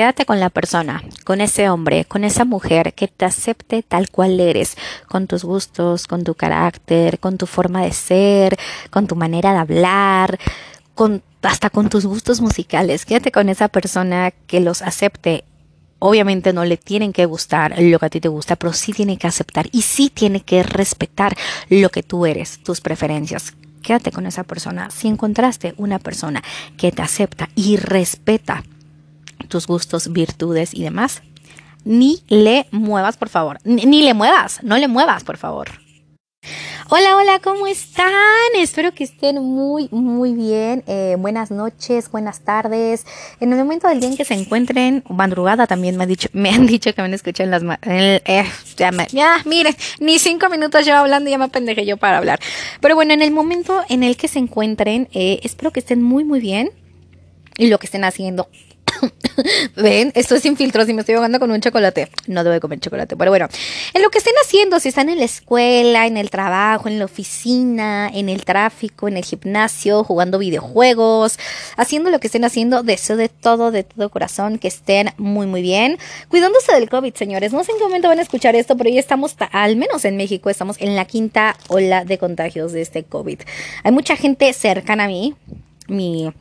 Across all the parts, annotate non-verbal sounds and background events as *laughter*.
quédate con la persona, con ese hombre, con esa mujer que te acepte tal cual eres, con tus gustos, con tu carácter, con tu forma de ser, con tu manera de hablar, hasta con tus gustos musicales. Quédate con esa persona que los acepte obviamente no le tienen que gustar lo que a ti te gusta, pero sí tiene que aceptar y sí tiene que respetar lo que tú eres, tus preferencias. Quédate con esa persona. Si encontraste una persona que te acepta y respeta tus gustos, virtudes y demás, ni le muevas, por favor. Ni, le muevas, no le muevas, por favor. Hola, hola, ¿cómo están? Espero que estén muy, muy bien. Eh, buenas noches, buenas tardes. En el momento del día en que se encuentren, madrugada también me, ha dicho, me han dicho que me escuchan las... Eh, ya, ya, miren, ni cinco minutos llevo hablando y ya me pendejé yo para hablar. Pero bueno, en el momento en el que se encuentren, eh, espero que estén muy, muy bien. Y lo que estén haciendo, *laughs* Ven, esto es sin filtros y me estoy ahogando con un chocolate. No debo comer chocolate, pero bueno. En lo que estén haciendo, si están en la escuela, en el trabajo, en la oficina, en el tráfico, en el gimnasio, jugando videojuegos, haciendo lo que estén haciendo, deseo de todo, de todo corazón que estén muy, muy bien. Cuidándose del COVID, señores. No sé en qué momento van a escuchar esto, pero ya estamos, al menos en México, estamos en la quinta ola de contagios de este COVID. Hay mucha gente cercana a mí. Mi,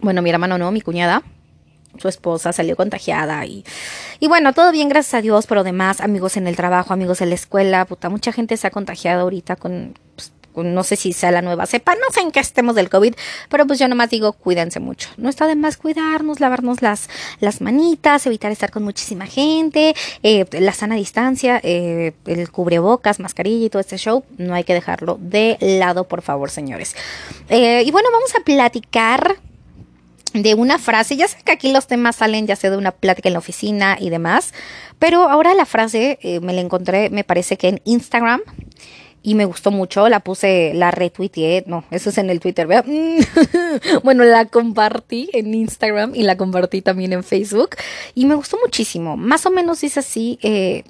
bueno, mi hermano no, mi cuñada su esposa salió contagiada y, y bueno, todo bien, gracias a Dios, pero además amigos en el trabajo, amigos en la escuela, puta, mucha gente se ha contagiado ahorita con, pues, no sé si sea la nueva cepa, no sé en qué estemos del COVID, pero pues yo nomás digo, cuídense mucho. No está de más cuidarnos, lavarnos las, las manitas, evitar estar con muchísima gente, eh, la sana distancia, eh, el cubrebocas, mascarilla y todo este show, no hay que dejarlo de lado, por favor, señores. Eh, y bueno, vamos a platicar de una frase, ya sé que aquí los temas salen ya sea de una plática en la oficina y demás, pero ahora la frase eh, me la encontré, me parece que en Instagram y me gustó mucho, la puse, la retuiteé, no, eso es en el Twitter, ¿vea? *laughs* bueno, la compartí en Instagram y la compartí también en Facebook y me gustó muchísimo, más o menos dice así, eh,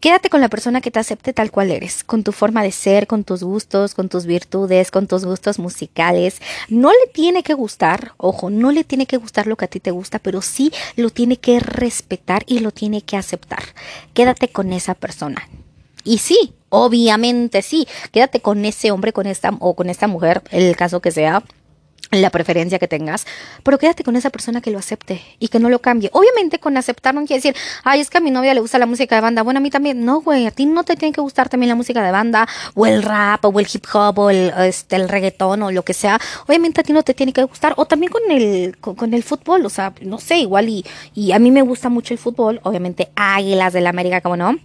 Quédate con la persona que te acepte tal cual eres, con tu forma de ser, con tus gustos, con tus virtudes, con tus gustos musicales. No le tiene que gustar, ojo, no le tiene que gustar lo que a ti te gusta, pero sí lo tiene que respetar y lo tiene que aceptar. Quédate con esa persona. Y sí, obviamente sí, quédate con ese hombre, con esta o con esta mujer, el caso que sea la preferencia que tengas, pero quédate con esa persona que lo acepte y que no lo cambie. Obviamente con aceptar no quiere decir, ay, es que a mi novia le gusta la música de banda. Bueno, a mí también. No, güey, a ti no te tiene que gustar también la música de banda o el rap o el hip hop o el, este, reggaetón o lo que sea. Obviamente a ti no te tiene que gustar. O también con el, con, el fútbol, o sea, no sé, igual y, y a mí me gusta mucho el fútbol. Obviamente Águilas de la América, como no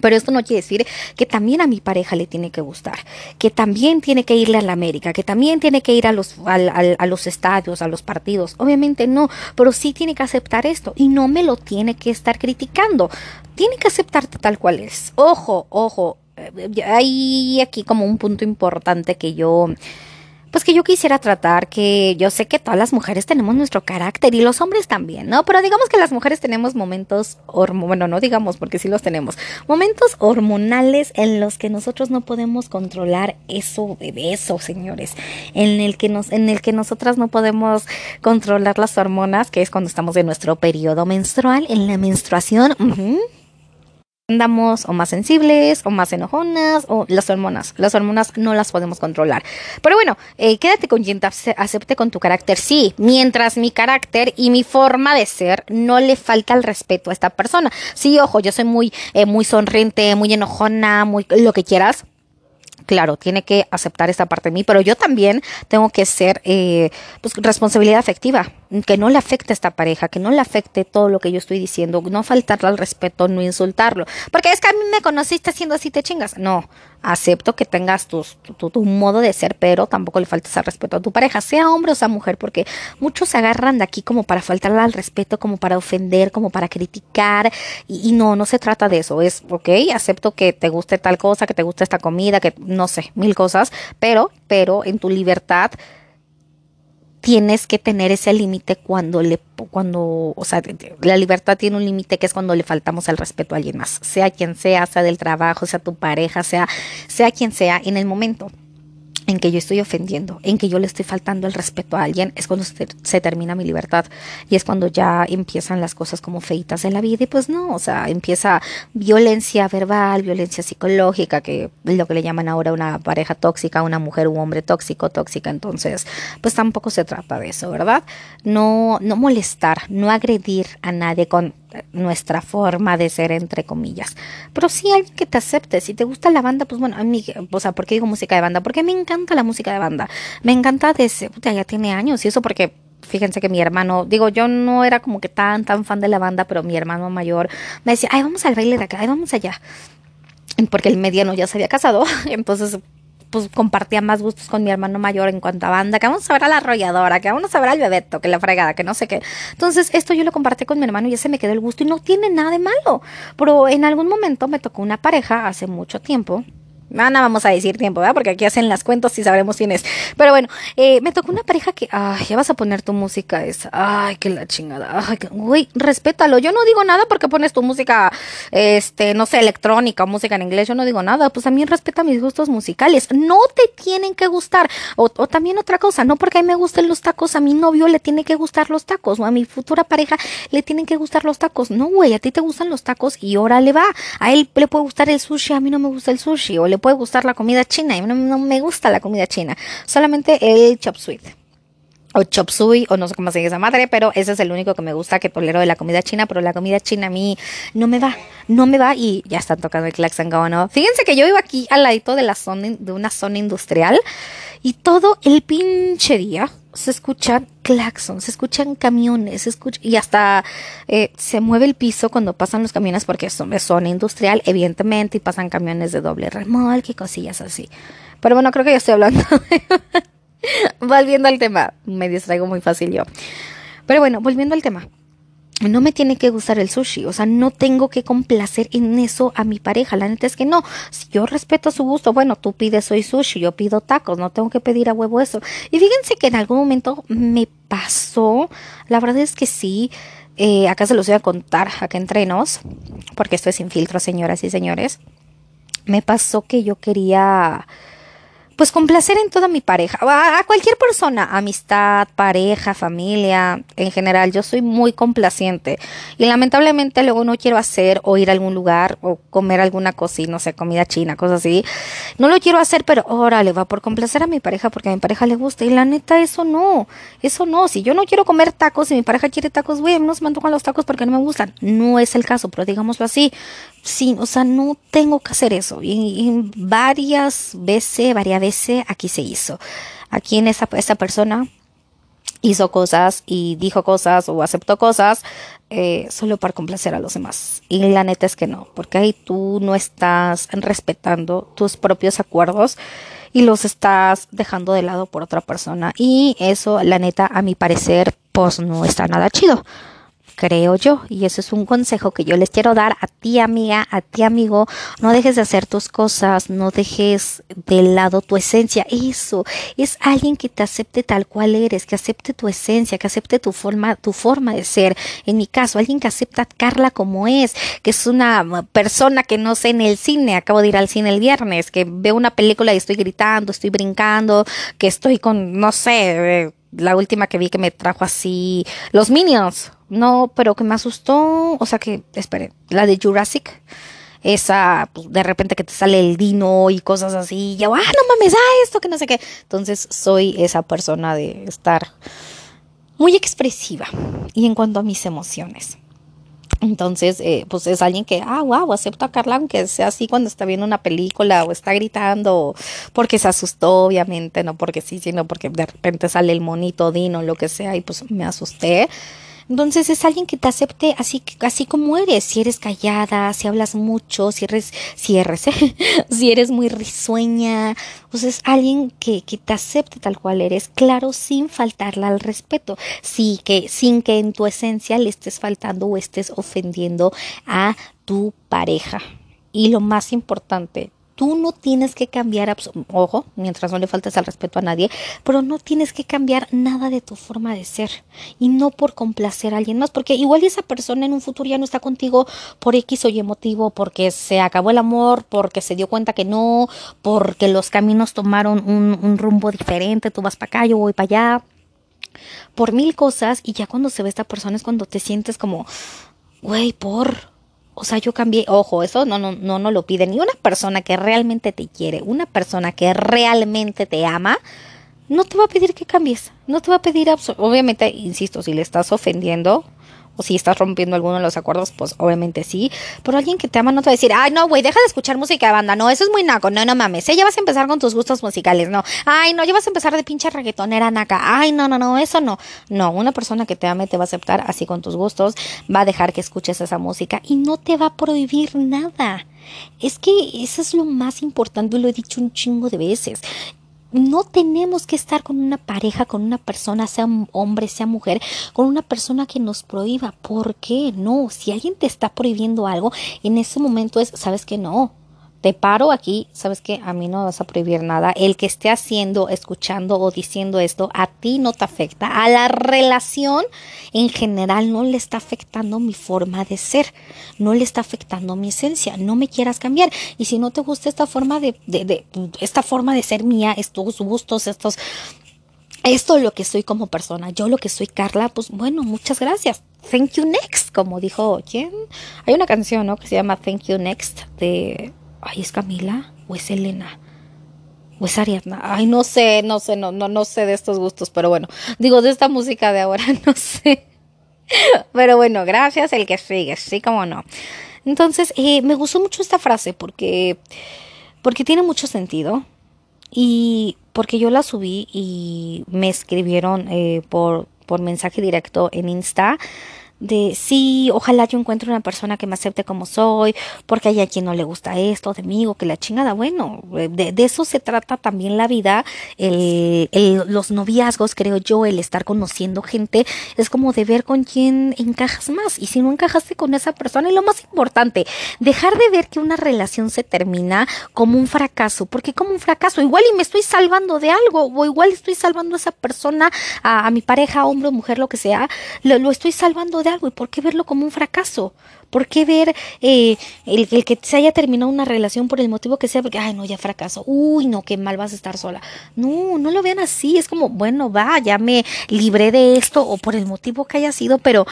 pero esto no quiere decir que también a mi pareja le tiene que gustar, que también tiene que irle a la América, que también tiene que ir a los, a, los estadios, a los partidos. Obviamente no, pero sí tiene que aceptar esto y no me lo tiene que estar criticando. Tiene que aceptarte tal cual es. Ojo, ojo, eh, hay aquí como un punto importante que yo pues que yo quisiera tratar, que yo sé que todas las mujeres tenemos nuestro carácter y los hombres también, ¿no? Pero digamos que las mujeres tenemos momentos, bueno, no digamos porque sí los tenemos, momentos hormonales en los que nosotros no podemos controlar eso de eso, señores, en el que nos, en el que nosotras no podemos controlar las hormonas, que es cuando estamos en nuestro periodo menstrual, en la menstruación andamos o más sensibles o más enojonas o las hormonas. Las hormonas no las podemos controlar. Pero bueno, eh, quédate con quien te acepte con tu carácter. Sí, mientras mi carácter y mi forma de ser no le falta el respeto a esta persona. Sí, ojo, yo soy muy, eh, muy sonriente, muy enojona, muy lo que quieras claro, tiene que aceptar esta parte de mí, pero yo también tengo que ser eh, pues, responsabilidad afectiva, que no le afecte a esta pareja, que no le afecte todo lo que yo estoy diciendo, no faltarle al respeto, no insultarlo, porque es que a mí me conociste haciendo así, te chingas. No, acepto que tengas tu, tu, modo de ser, pero tampoco le faltes al respeto a tu pareja, sea hombre o sea mujer, porque muchos se agarran de aquí como para faltarle al respeto, como para ofender, como para criticar, y, y no, no se trata de eso, es, ok, acepto que te guste tal cosa, que te guste esta comida, que no sé, mil cosas, pero, pero en tu libertad tienes que tener ese límite cuando le, cuando, o sea, la libertad tiene un límite que es cuando le faltamos el respeto a alguien más, sea quien sea, sea del trabajo, sea tu pareja, sea, sea quien sea, en el momento en que yo estoy ofendiendo, en que yo le estoy faltando el respeto a alguien, es cuando se, termina mi libertad y es cuando ya empiezan las cosas como feitas en la vida y pues no, o sea, empieza violencia verbal, violencia psicológica, que es lo que le llaman ahora una pareja tóxica, una mujer u hombre tóxico, tóxica, entonces pues tampoco se trata de eso, ¿verdad? No, no molestar, no agredir a nadie con nuestra forma de ser, entre comillas. Pero sí alguien que te acepte. Si te gusta la banda, pues bueno, a mí, o sea, ¿por qué digo música de banda? Porque me encanta la música de banda. Me encanta desde, puta, ya tiene años. Y eso porque fíjense que mi hermano, digo, yo no era como que tan, tan fan de la banda, pero mi hermano mayor me decía, ay, vamos al baile de acá, ay, vamos allá. Porque el mediano ya se había casado, *laughs* entonces pues compartía más gustos con mi hermano mayor en cuanto a banda, que vamos a ver a la arrolladora, que vamos a ver al bebeto, que la fregada, que no sé qué. Entonces, esto yo lo compartí con mi hermano y ese me quedó el gusto y no tiene nada de malo. Pero en algún momento me tocó una pareja hace mucho tiempo no vamos a decir tiempo, ¿verdad? Porque aquí hacen las cuentas y sabremos quién es. Pero bueno, eh, me tocó una pareja que, ay, ya vas a poner tu música esa. Ay, qué la chingada. Ay, güey, respétalo. Yo no digo nada porque pones tu música, este, no sé, electrónica o música en inglés. Yo no digo nada. Pues también respeta mis gustos musicales. No te tienen que gustar. O, o también otra cosa, no porque a mí me gusten los tacos, a mi novio le tiene que gustar los tacos. O a mi futura pareja le tienen que gustar los tacos. No, güey, a ti te gustan los tacos y órale va. A él le puede gustar el sushi, a mí no me gusta el sushi. O le puede gustar la comida china y no, me gusta la comida china, solamente el chop suey o chop suey o no sé cómo se dice esa madre, pero ese es el único que me gusta que tolero de la comida china, pero la comida china a mí no me va, no me va y ya están tocando el claxon ¿no? Fíjense que yo vivo aquí al ladito de la zona de una zona industrial y todo el pinche día se escuchan claxons, se escuchan camiones, se escucha, y hasta eh, se mueve el piso cuando pasan los camiones porque es zona industrial, evidentemente, y pasan camiones de doble remolque y cosillas así. Pero bueno, creo que ya estoy hablando. *laughs* volviendo al tema, me distraigo muy fácil yo. Pero bueno, volviendo al tema no me tiene que gustar el sushi, o sea, no tengo que complacer en eso a mi pareja. La neta es que no, si yo respeto su gusto, bueno, tú pides soy sushi, yo pido tacos, no tengo que pedir a huevo eso. Y fíjense que en algún momento me pasó, la verdad es que sí, eh, acá se los voy a contar, acá entre nos, porque esto es sin filtro, señoras y señores. Me pasó que yo quería pues complacer en toda mi pareja, a, cualquier persona, amistad, pareja, familia, en general, yo soy muy complaciente y lamentablemente luego no quiero hacer o ir a algún lugar o comer alguna cocina, no sé, comida china, cosas así. No lo quiero hacer, pero órale, va por complacer a mi pareja porque a mi pareja le gusta y la neta eso no, eso no, si yo no quiero comer tacos y mi pareja quiere tacos, güey, no se me antojan los tacos porque no me gustan. No es el caso, pero digámoslo así, sí, o sea, no tengo que hacer eso. Y, varias veces, varias veces aquí se hizo. Aquí en esa, esa persona hizo cosas y dijo cosas o aceptó cosas eh, solo para complacer a los demás. Y la neta es que no, porque ahí tú no estás respetando tus propios acuerdos y los estás dejando de lado por otra persona. Y eso, la neta, a mi parecer, pues no está nada chido creo yo. Y eso es un consejo que yo les quiero dar a ti amiga, a ti amigo. No dejes de hacer tus cosas, no dejes de lado tu esencia. Eso es alguien que te acepte tal cual eres, que acepte tu esencia, que acepte tu forma, tu forma de ser. En mi caso, alguien que acepta a Carla como es, que es una persona que no sé en el cine, acabo de ir al cine el viernes, que veo una película y estoy gritando, estoy brincando, que estoy con, no sé, eh, la última que vi que me trajo así, los Minions no, pero que me asustó, o sea que, espere, la de Jurassic, esa, pues, de repente que te sale el dino y cosas así, y yo, ah, no mames, ah, esto que no sé qué. Entonces soy esa persona de estar muy expresiva y en cuanto a mis emociones. Entonces, eh, pues es alguien que, ah, wow, acepto a Carla aunque sea así cuando está viendo una película o está gritando, porque se asustó, obviamente, no porque sí, sino porque de repente sale el monito, Dino, lo que sea, y pues me asusté. Entonces es alguien que te acepte así, así como eres. Si eres callada, si hablas mucho, si eres, si eres, *laughs* si eres muy risueña. Pues es alguien que, que te acepte tal cual eres, claro, sin faltarle al respeto. Sí, que, sin que en tu esencia le estés faltando o estés ofendiendo a tu pareja. Y lo más importante, Tú no tienes que cambiar, ojo, mientras no le faltes al respeto a nadie, pero no tienes que cambiar nada de tu forma de ser y no por complacer a alguien más, porque igual esa persona en un futuro ya no está contigo por X o Y motivo, porque se acabó el amor, porque se dio cuenta que no, porque los caminos tomaron un, un rumbo diferente, tú vas para acá, yo voy para allá, por mil cosas y ya cuando se ve esta persona es cuando te sientes como, güey, por o sea, yo cambié, ojo, eso no, no, no, no lo pide ni una persona que realmente te quiere, una persona que realmente te ama, no te va a pedir que cambies, no te va a pedir, obviamente, insisto, si le estás ofendiendo, o si estás rompiendo alguno de los acuerdos, pues obviamente sí. Pero alguien que te ama no te va a decir, ay, no, güey, deja de escuchar música de banda. No, eso es muy naco. No, no mames. ¿eh? Ya vas a empezar con tus gustos musicales. No, ay, no, ya vas a empezar de pinche reggaetonera naca. Ay, no, no, no, eso no. No, una persona que te ame te va a aceptar así con tus gustos, va a dejar que escuches esa música y no te va a prohibir nada. Es que eso es lo más importante, lo he dicho un chingo de veces no tenemos que estar con una pareja, con una persona, sea hombre, sea mujer, con una persona que nos prohíba. ¿Por qué? No, si alguien te está prohibiendo algo, en ese momento es, sabes que no, te paro aquí, sabes que a mí no vas a prohibir nada. El que esté haciendo, escuchando o diciendo esto, a ti no te afecta. A la relación en general no le está afectando mi forma de ser, no le está afectando mi esencia. No me quieras cambiar. Y si no te gusta esta forma de, de, de esta forma de ser mía, estos gustos, estos esto es lo que soy como persona, yo lo que soy Carla, pues bueno, muchas gracias. Thank you next, como dijo quién. Hay una canción, ¿no? Que se llama Thank you next de ay, ¿es Camila o es Elena? ¿O es Ariadna? Ay, no sé, no sé, no, no, no sé de estos gustos, pero bueno, digo, de esta música de ahora, *laughs* no sé. Pero bueno, gracias, el que sigue, sí, como no. Entonces, eh, me gustó mucho esta frase porque, porque tiene mucho sentido y porque yo la subí y me escribieron eh, por, por mensaje directo en Insta de sí, ojalá yo encuentre una persona que me acepte como soy, porque hay a quien no le gusta esto de mí o que la chingada. Bueno, de, eso se trata también la vida, el, los noviazgos, creo yo, el estar conociendo gente, es como de ver con quién encajas más. Y si no encajaste con esa persona, y lo más importante, dejar de ver que una relación se termina como un fracaso, porque como un fracaso, igual y me estoy salvando de algo, o igual estoy salvando a esa persona, a, mi pareja, hombre o mujer, lo que sea, lo, lo estoy salvando de algo. ¿Y por qué verlo como un fracaso? ¿Por qué ver eh, el, el, que se haya terminado una relación por el motivo que sea? Porque, ay, no, ya fracaso. Uy, no, qué mal vas a estar sola. No, no lo vean así. Es como, bueno, va, ya me libré de esto o por el motivo que haya sido, pero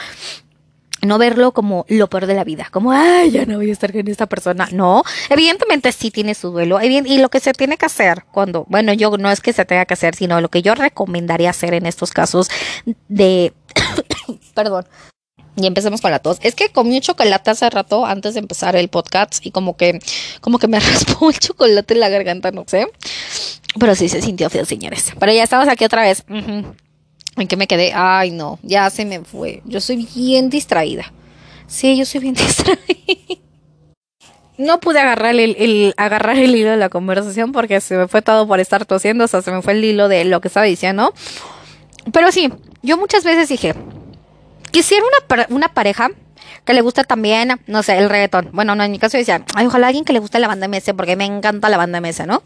no verlo como lo peor de la vida, como, ay, ya no voy a estar con esta persona. No, evidentemente sí tiene su duelo. Y lo que se tiene que hacer cuando, bueno, yo no es que se tenga que hacer, sino lo que yo recomendaría hacer en estos casos de, *coughs* perdón, y empecemos con la tos. Es que comí un chocolate hace rato antes de empezar el podcast y como que, como que me *laughs* raspó el chocolate en la garganta, no sé. Pero sí se sintió feo, señores. Pero ya estamos aquí otra vez. ¿En qué me quedé? Ay, no, ya se me fue. Yo soy bien distraída. Sí, yo soy bien *laughs* distraída. No pude agarrar el, el, agarrar el hilo de la conversación porque se me fue todo por estar tosiendo, o sea, se me fue el hilo de lo que estaba diciendo. Pero sí, yo muchas veces dije, Quisiera una, una pareja que le guste también, no sé, el reggaetón. Bueno, no, en mi caso decía, ay, ojalá alguien que le guste la banda MS, porque me encanta la banda MS, ¿no?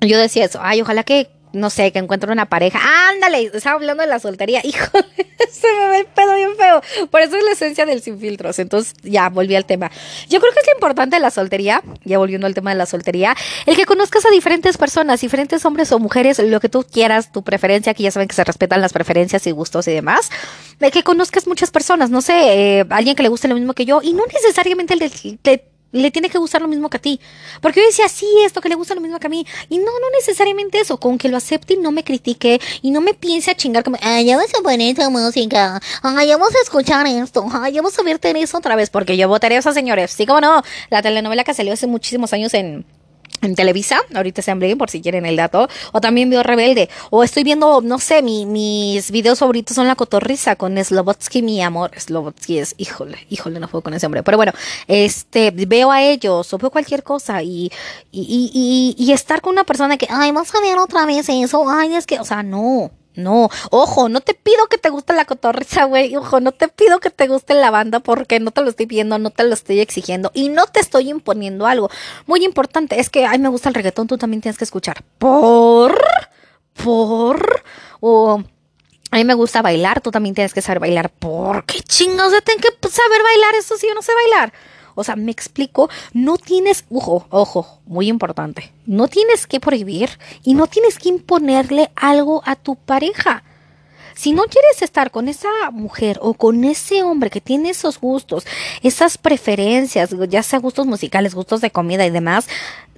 Yo decía eso, ay, ojalá que no sé, que encuentre una pareja. Ándale, estaba hablando de la soltería. *laughs* Híjole, *laughs* se me ve el pedo bien feo. Por eso es la esencia del sin filtros. Entonces, ya volví al tema. Yo creo que es lo importante de la soltería, ya volviendo al tema de la soltería, el que conozcas a diferentes personas, diferentes hombres o mujeres, lo que tú quieras, tu preferencia, que ya saben que se respetan las preferencias y gustos y demás. De que conozcas muchas personas, no sé, eh, alguien que le guste lo mismo que yo, y no necesariamente el de le tiene que gustar lo mismo que a ti. Porque yo decía, sí, esto que le gusta lo mismo que a mí. Y no, no necesariamente eso. Con que lo acepte y no me critique y no me piense a chingar como, ay, ya a poner esta música. Ay, vamos a escuchar esto. Ay, vamos a ver eso otra vez. Porque yo votaré a esos señores. Sí, como no. La telenovela que salió hace muchísimos años en en Televisa, ahorita se hambre por si quieren el dato, o también veo Rebelde, o estoy viendo, no sé, mi, mis videos favoritos son La Cotorrisa con Slobotsky, mi amor, Slobotsky es, híjole, híjole, no puedo con ese hombre, pero bueno, este, veo a ellos, o veo cualquier cosa, y, y, y, y, y estar con una persona que, ay, vamos a ver otra vez eso, ay, es que, o sea, no, No, ojo, no te pido que te guste la cotorriza, güey. Ojo, no te pido que te guste la banda porque no te lo estoy pidiendo, no te lo estoy exigiendo y no te estoy imponiendo algo. Muy importante, es que, ay, me gusta el reggaetón, tú también tienes que escuchar. Por, por, o... a mí me gusta bailar, tú también tienes que saber bailar. ¿Por qué chingados tengo que saber bailar eso si yo no sé bailar? O sea, me explico, no tienes, ojo, ojo, muy importante, no tienes que prohibir y no tienes que imponerle algo a tu pareja. Si no quieres estar con esa mujer o con ese hombre que tiene esos gustos, esas preferencias, ya sea gustos musicales, gustos de comida y demás,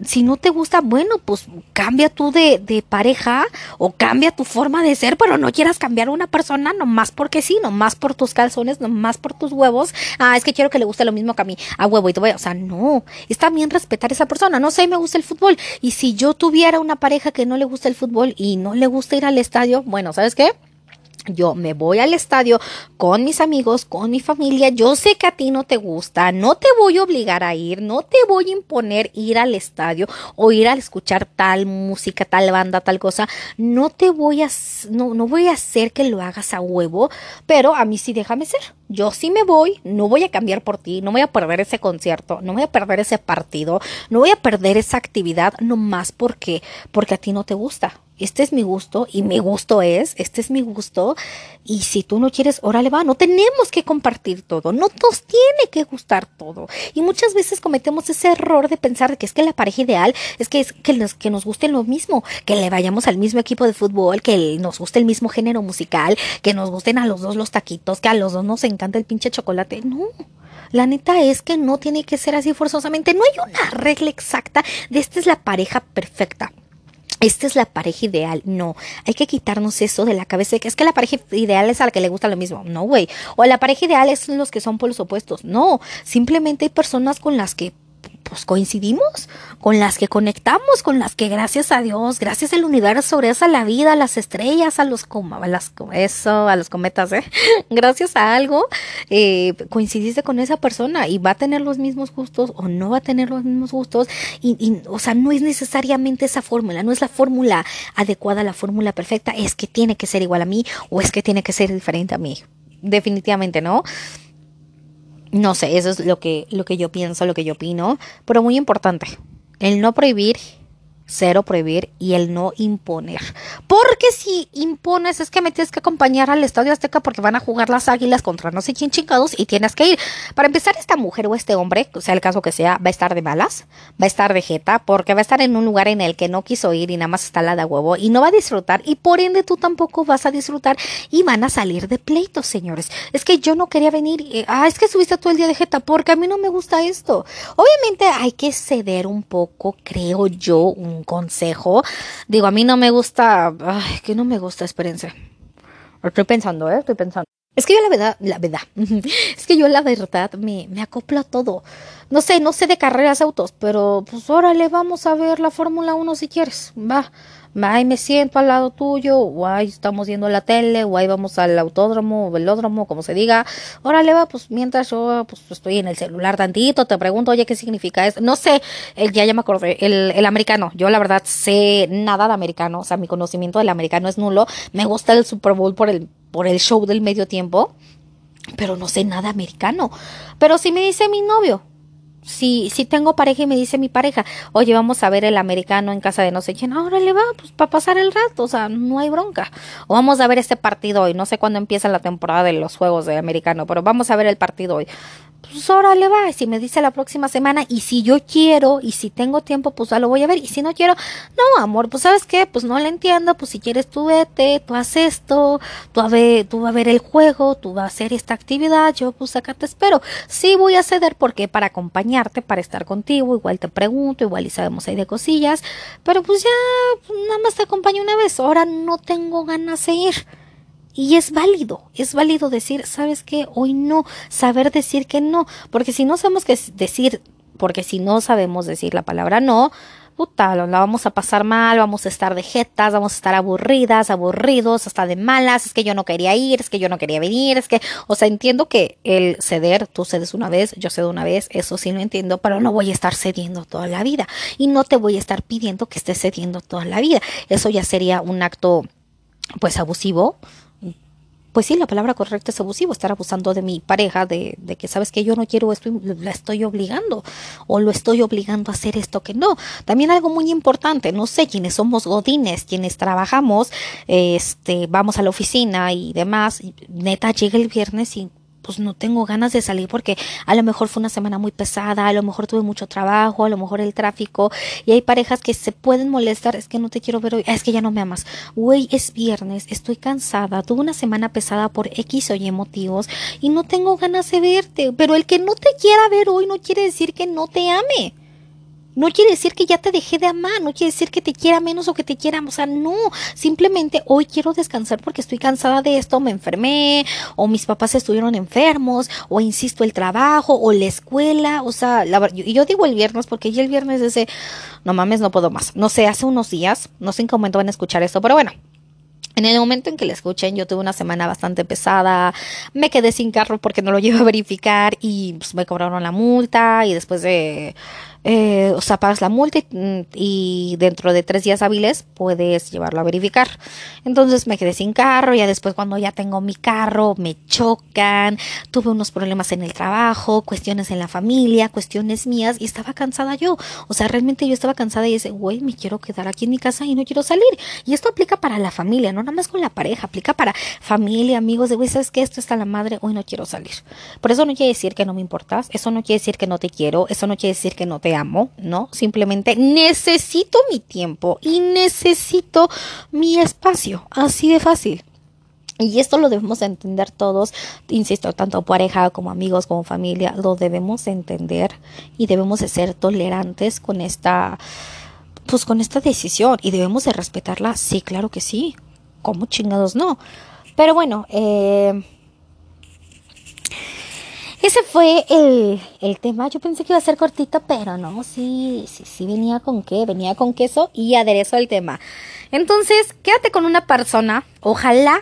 si no te gusta, bueno, pues cambia tú de, de pareja o cambia tu forma de ser, pero no quieras cambiar a una persona nomás porque sí, nomás por tus calzones, nomás por tus huevos. Ah, es que quiero que le guste lo mismo que a mí, a huevo y te voy, o sea, no, está bien respetar a esa persona, no sé, me gusta el fútbol. Y si yo tuviera una pareja que no le gusta el fútbol y no le gusta ir al estadio, bueno, ¿sabes qué? Yo me voy al estadio con mis amigos, con mi familia. Yo sé que a ti no te gusta, no te voy a obligar a ir, no te voy a imponer ir al estadio o ir a escuchar tal música, tal banda, tal cosa. No te voy a, no, no voy a hacer que lo hagas a huevo, pero a mí sí déjame ser. Yo sí me voy, no voy a cambiar por ti, no voy a perder ese concierto, no voy a perder ese partido, no voy a perder esa actividad nomás porque, porque a ti no te gusta este es mi gusto y mi gusto es, este es mi gusto y si tú no quieres, órale va, no tenemos que compartir todo, no nos tiene que gustar todo. Y muchas veces cometemos ese error de pensar que es que la pareja ideal es que, es que, nos, que nos guste lo mismo, que le vayamos al mismo equipo de fútbol, que nos guste el mismo género musical, que nos gusten a los dos los taquitos, que a los dos nos encanta el pinche chocolate. No. La neta es que no tiene que ser así forzosamente. No hay una regla exacta de esta es la pareja perfecta esta es la pareja ideal. No, hay que quitarnos eso de la cabeza. Es que la pareja ideal es a la que le gusta lo mismo. No, güey. O la pareja ideal es los que son por los opuestos. No, simplemente hay personas con las que pues coincidimos, con las que conectamos, con las que gracias a Dios, gracias al universo, gracias a la vida, a las estrellas, a los a las eso, a los cometas, ¿eh? *laughs* gracias a algo, eh, coincidiste con esa persona y va a tener los mismos gustos o no va a tener los mismos gustos y, y o sea, no es necesariamente esa fórmula, no es la fórmula adecuada, la fórmula perfecta, es que tiene que ser igual a mí o es que tiene que ser diferente a mí. Definitivamente, ¿no? No sé, eso es lo que, lo que yo pienso, lo que yo opino, pero muy importante, el no prohibir cero prohibir y el no imponer. Porque si impones es que me tienes que acompañar al Estadio Azteca porque van a jugar las águilas contra no sé quién chingados y tienes que ir. Para empezar, esta mujer o este hombre, sea el caso que sea, va a estar de malas, va a estar de jeta, porque va a estar en un lugar en el que no quiso ir y nada más está la de huevo y no va a disfrutar y por ende tú tampoco vas a disfrutar y van a salir de pleitos, señores. Es que yo no quería venir, ah, es que subiste todo el día de jeta porque a mí no me gusta esto. Obviamente hay que ceder un poco, creo yo, un consejo. Digo, a mí no me gusta, ay, que no me gusta, espérense. Estoy pensando, ¿eh? Estoy pensando. Es que yo la verdad, la verdad, *laughs* es que yo la verdad me, me acoplo a todo. No sé, no sé de carreras autos, pero pues órale, vamos a ver la Fórmula 1 si quieres. Va, ahí me siento al lado tuyo, ahí estamos viendo la tele, ahí vamos al autódromo velódromo, como se diga. Órale, va, pues mientras yo pues, estoy en el celular tantito, te pregunto, oye, ¿qué significa eso? No sé, el, ya, ya me acordé, el, el americano. Yo la verdad sé nada de americano, o sea, mi conocimiento del americano es nulo. Me gusta el Super Bowl por el, por el show del medio tiempo, pero no sé nada americano. Pero si me dice mi novio, si, si tengo pareja y me dice mi pareja, oye, vamos a ver el americano en casa de no sé quién, ahora le va, pues para pasar el rato, o sea, no hay bronca. O vamos a ver este partido hoy, no sé cuándo empieza la temporada de los juegos de americano, pero vamos a ver el partido hoy pues órale va, si me dice la próxima semana y si yo quiero y si tengo tiempo, pues ya lo voy a ver y si no quiero, no, amor, pues sabes qué, pues no le entiendo, pues si quieres tú vete, tú haces esto, tú a ver, tú vas a ver el juego, tú vas a hacer esta actividad, yo pues acá te espero. Sí voy a ceder porque para acompañarte, para estar contigo, igual te pregunto, igual y sabemos ahí de cosillas, pero pues ya nada más te acompaño una vez, ahora no tengo ganas de ir. Y es válido, es válido decir, ¿sabes qué? Hoy no, saber decir que no, porque si no sabemos qué decir, porque si no sabemos decir la palabra no, puta, la vamos a pasar mal, vamos a estar de jetas, vamos a estar aburridas, aburridos, hasta de malas, es que yo no quería ir, es que yo no quería venir, es que, o sea, entiendo que el ceder, tú cedes una vez, yo cedo una vez, eso sí lo entiendo, pero no voy a estar cediendo toda la vida y no te voy a estar pidiendo que estés cediendo toda la vida, eso ya sería un acto pues abusivo, pues sí, la palabra correcta es abusivo, estar abusando de mi pareja, de, de que sabes que yo no quiero esto y la estoy obligando, o lo estoy obligando a hacer esto que no. También algo muy importante, no sé, quienes somos godines, quienes trabajamos, este, vamos a la oficina y demás, neta llega el viernes y pues no tengo ganas de salir porque a lo mejor fue una semana muy pesada, a lo mejor tuve mucho trabajo, a lo mejor el tráfico y hay parejas que se pueden molestar, es que no te quiero ver hoy, es que ya no me amas. Güey, es viernes, estoy cansada, tuve una semana pesada por X o Y motivos y no tengo ganas de verte, pero el que no te quiera ver hoy no quiere decir que no te ame. No quiere decir que ya te dejé de amar, no quiere decir que te quiera menos o que te quiera, o sea, no, simplemente hoy quiero descansar porque estoy cansada de esto, me enfermé, o mis papás estuvieron enfermos, o insisto, el trabajo, o la escuela, o sea, la, y yo digo el viernes porque ya el viernes ese, no mames, no puedo más. No sé, hace unos días, no sé en qué momento van a escuchar esto, pero bueno, en el momento en que la escuchen, yo tuve una semana bastante pesada, me quedé sin carro porque no lo llevo a verificar y pues, me cobraron la multa y después de eh, o sea, pagas la multa y, dentro de tres días hábiles puedes llevarlo a verificar. Entonces me quedé sin carro, ya después cuando ya tengo mi carro me chocan, tuve unos problemas en el trabajo, cuestiones en la familia, cuestiones mías y estaba cansada yo. O sea, realmente yo estaba cansada y dije, güey, me quiero quedar aquí en mi casa y no quiero salir. Y esto aplica para la familia, no nada más con la pareja, aplica para familia, amigos, de güey, ¿sabes qué? Esto está la madre, hoy no quiero salir. Por eso no quiere decir que no me importas, eso no quiere decir que no te quiero, eso no quiere decir que no te amo, ¿no? Simplemente necesito mi tiempo y necesito mi espacio, así de fácil. Y esto lo debemos entender todos, insisto, tanto pareja como amigos, como familia, lo debemos entender y debemos de ser tolerantes con esta, pues con esta decisión y debemos de respetarla, sí, claro que sí, como chingados no. Pero bueno, eh, ese fue el, el, tema. Yo pensé que iba a ser cortito, pero no, sí, sí, sí venía con qué, venía con queso y aderezo el tema. Entonces, quédate con una persona, ojalá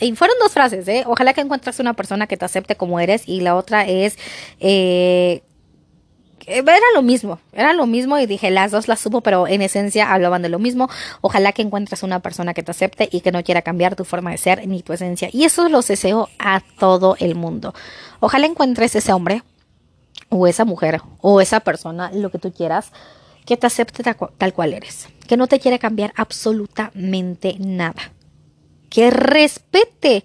y fueron dos frases, ¿eh? Ojalá que encuentres una persona que te acepte como eres y la otra es, eh, era lo mismo, era lo mismo y dije, las dos las supo, pero en esencia hablaban de lo mismo. Ojalá que encuentres una persona que te acepte y que no quiera cambiar tu forma de ser ni tu esencia. Y eso los deseo a todo el mundo. Ojalá encuentres ese hombre o esa mujer o esa persona, lo que tú quieras, que te acepte tal cual eres, que no te quiera cambiar absolutamente nada, que respete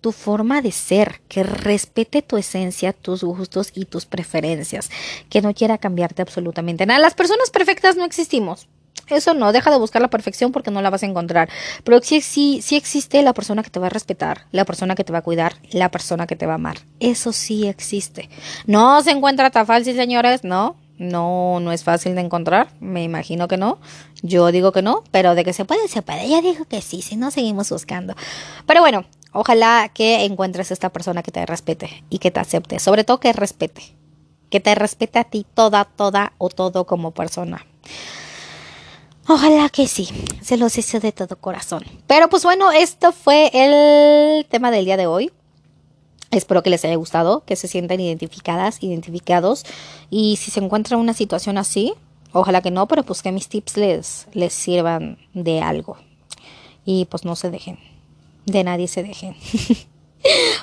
tu forma de ser, que respete tu esencia, tus gustos y tus preferencias, que no quiera cambiarte absolutamente nada. Las personas perfectas no existimos. Eso no, deja de buscar la perfección porque no la vas a encontrar. Pero sí, sí, existe la persona que te va a respetar, la persona que te va a cuidar, la persona que te va a amar. Eso sí existe. No se encuentra tan fácil, señores, no. No, no es fácil de encontrar. Me imagino que no. Yo digo que no, pero de que se puede, se puede. Ella dijo que sí, si no seguimos buscando. Pero bueno, Ojalá que encuentres esta persona que te respete y que te acepte, sobre todo que respete, que te respete a ti toda, toda o todo como persona. Ojalá que sí, se los hice de todo corazón. Pero pues bueno, esto fue el tema del día de hoy. Espero que les haya gustado, que se sientan identificadas, identificados. Y si se encuentra una situación así, ojalá que no, pero pues que mis tips les, les sirvan de algo. Y pues no se dejen de nadie se deje. *laughs*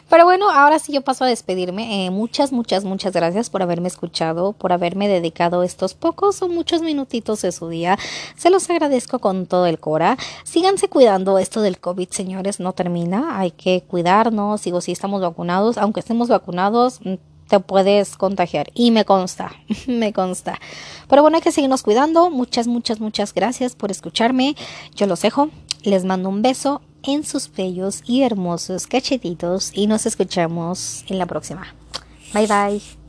Pero bueno, ahora sí yo paso a despedirme. Eh, muchas, muchas, muchas gracias por haberme escuchado, por haberme dedicado estos pocos o muchos minutitos de su día. Se los agradezco con todo el cora. Síganse cuidando. Esto del COVID, señores, no termina. Hay que cuidarnos. Digo, si estamos vacunados, aunque estemos vacunados, mm, te puedes contagiar. Y me consta, *laughs* me consta. Pero bueno, hay que seguirnos cuidando. Muchas, muchas, muchas gracias por escucharme. Yo los dejo. Les mando un beso en sus bellos y hermosos cachetitos y nos escuchamos en la próxima. Bye bye.